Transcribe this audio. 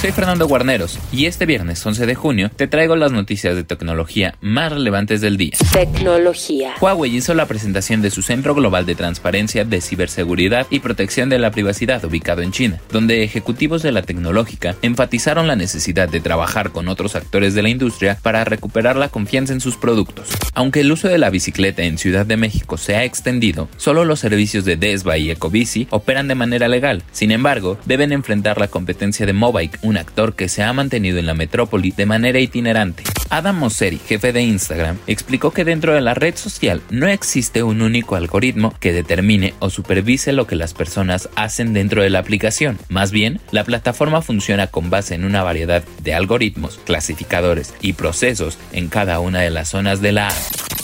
Soy Fernando Guarneros y este viernes 11 de junio te traigo las noticias de tecnología más relevantes del día. Tecnología. Huawei hizo la presentación de su Centro Global de Transparencia de Ciberseguridad y Protección de la Privacidad ubicado en China, donde ejecutivos de la tecnológica enfatizaron la necesidad de trabajar con otros actores de la industria para recuperar la confianza en sus productos. Aunque el uso de la bicicleta en Ciudad de México se ha extendido, solo los servicios de Desva y Ecobici operan de manera legal. Sin embargo, deben enfrentar la competencia de Mobike, un actor que se ha mantenido en la metrópoli de manera itinerante. Adam Mosseri, jefe de Instagram, explicó que dentro de la red social no existe un único algoritmo que determine o supervise lo que las personas hacen dentro de la aplicación. Más bien, la plataforma funciona con base en una variedad de algoritmos, clasificadores y procesos en cada una de las zonas de la app.